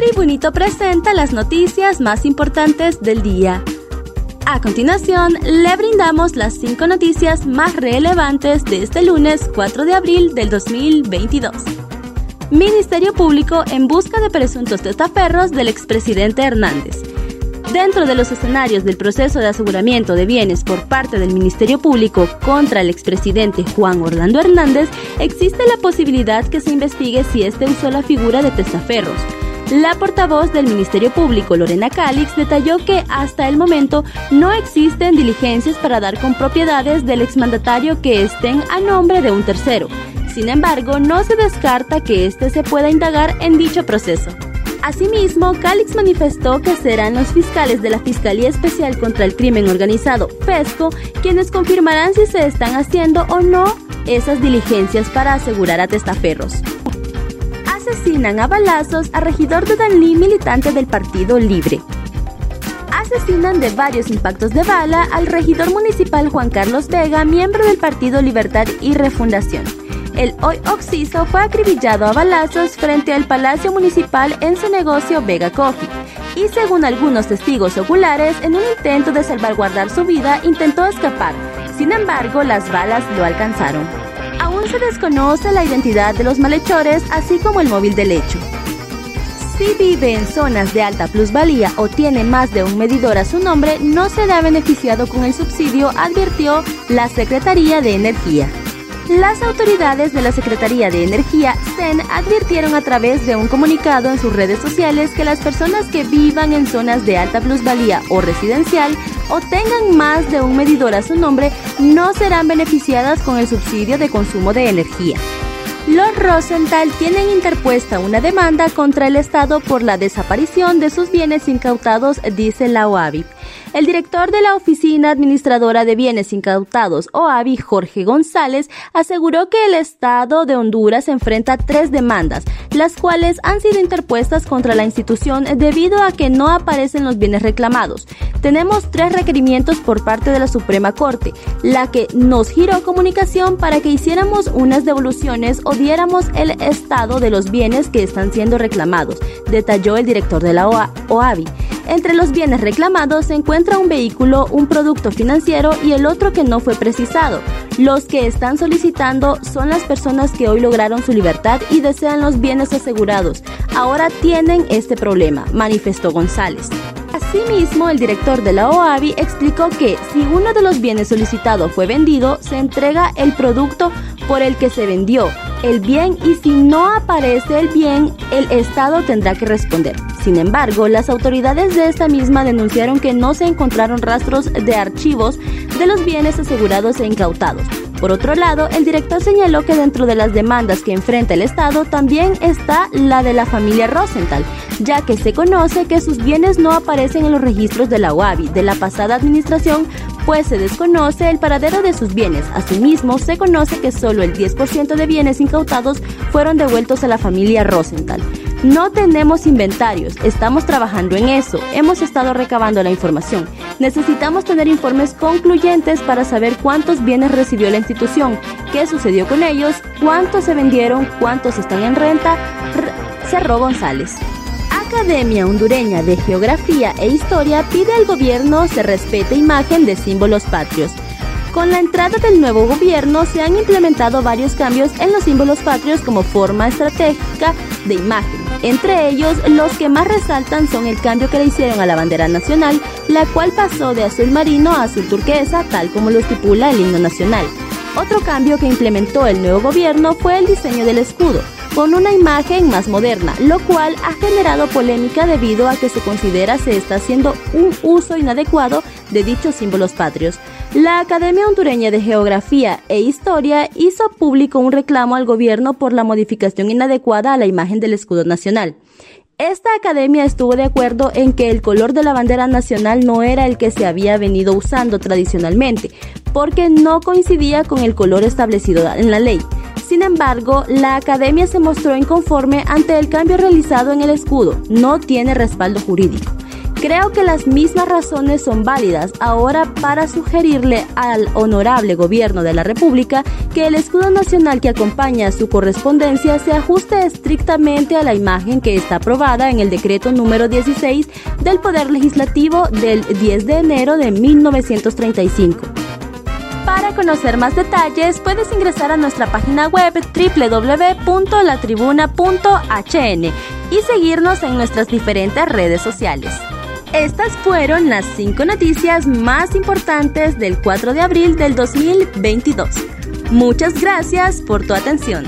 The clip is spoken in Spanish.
Tribunito presenta las noticias más importantes del día. A continuación, le brindamos las cinco noticias más relevantes de este lunes 4 de abril del 2022. Ministerio Público en busca de presuntos testaferros del expresidente Hernández. Dentro de los escenarios del proceso de aseguramiento de bienes por parte del Ministerio Público contra el expresidente Juan Orlando Hernández, existe la posibilidad que se investigue si éste usó la figura de testaferros. La portavoz del Ministerio Público, Lorena Calix, detalló que hasta el momento no existen diligencias para dar con propiedades del exmandatario que estén a nombre de un tercero. Sin embargo, no se descarta que éste se pueda indagar en dicho proceso. Asimismo, Calix manifestó que serán los fiscales de la Fiscalía Especial contra el Crimen Organizado, FESCO, quienes confirmarán si se están haciendo o no esas diligencias para asegurar a testaferros. Asesinan a balazos a regidor de Danlí, militante del Partido Libre. Asesinan de varios impactos de bala al regidor municipal Juan Carlos Vega, miembro del Partido Libertad y Refundación el hoy Oxiso fue acribillado a balazos frente al Palacio Municipal en su negocio Vega Coffee. Y según algunos testigos oculares, en un intento de salvaguardar su vida, intentó escapar. Sin embargo, las balas lo alcanzaron. Aún se desconoce la identidad de los malhechores, así como el móvil del hecho. Si vive en zonas de alta plusvalía o tiene más de un medidor a su nombre, no será beneficiado con el subsidio, advirtió la Secretaría de Energía. Las autoridades de la Secretaría de Energía, CEN, advirtieron a través de un comunicado en sus redes sociales que las personas que vivan en zonas de alta plusvalía o residencial o tengan más de un medidor a su nombre no serán beneficiadas con el subsidio de consumo de energía. Los Rosenthal tienen interpuesta una demanda contra el Estado por la desaparición de sus bienes incautados, dice la OAVI. El director de la Oficina Administradora de Bienes Incautados, OAVI, Jorge González, aseguró que el Estado de Honduras enfrenta tres demandas, las cuales han sido interpuestas contra la institución debido a que no aparecen los bienes reclamados. Tenemos tres requerimientos por parte de la Suprema Corte, la que nos giró comunicación para que hiciéramos unas devoluciones el estado de los bienes que están siendo reclamados, detalló el director de la OAVI. Entre los bienes reclamados se encuentra un vehículo, un producto financiero y el otro que no fue precisado. Los que están solicitando son las personas que hoy lograron su libertad y desean los bienes asegurados. Ahora tienen este problema, manifestó González. Asimismo, el director de la OAVI explicó que si uno de los bienes solicitados fue vendido, se entrega el producto por el que se vendió el bien y si no aparece el bien, el Estado tendrá que responder. Sin embargo, las autoridades de esta misma denunciaron que no se encontraron rastros de archivos de los bienes asegurados e incautados. Por otro lado, el director señaló que dentro de las demandas que enfrenta el Estado también está la de la familia Rosenthal, ya que se conoce que sus bienes no aparecen en los registros de la UABI de la pasada administración pues se desconoce el paradero de sus bienes. Asimismo, se conoce que solo el 10% de bienes incautados fueron devueltos a la familia Rosenthal. No tenemos inventarios, estamos trabajando en eso, hemos estado recabando la información. Necesitamos tener informes concluyentes para saber cuántos bienes recibió la institución, qué sucedió con ellos, cuántos se vendieron, cuántos están en renta, cerró González. Academia Hondureña de Geografía e Historia pide al gobierno se respete imagen de símbolos patrios. Con la entrada del nuevo gobierno se han implementado varios cambios en los símbolos patrios como forma estratégica de imagen. Entre ellos, los que más resaltan son el cambio que le hicieron a la bandera nacional, la cual pasó de azul marino a azul turquesa, tal como lo estipula el himno nacional. Otro cambio que implementó el nuevo gobierno fue el diseño del escudo con una imagen más moderna, lo cual ha generado polémica debido a que se considera se está haciendo un uso inadecuado de dichos símbolos patrios. La Academia Hondureña de Geografía e Historia hizo público un reclamo al gobierno por la modificación inadecuada a la imagen del escudo nacional. Esta academia estuvo de acuerdo en que el color de la bandera nacional no era el que se había venido usando tradicionalmente, porque no coincidía con el color establecido en la ley. Sin embargo, la academia se mostró inconforme ante el cambio realizado en el escudo. No tiene respaldo jurídico. Creo que las mismas razones son válidas ahora para sugerirle al honorable gobierno de la República que el escudo nacional que acompaña su correspondencia se ajuste estrictamente a la imagen que está aprobada en el decreto número 16 del Poder Legislativo del 10 de enero de 1935. Para conocer más detalles, puedes ingresar a nuestra página web www.latribuna.hn y seguirnos en nuestras diferentes redes sociales. Estas fueron las cinco noticias más importantes del 4 de abril del 2022. Muchas gracias por tu atención.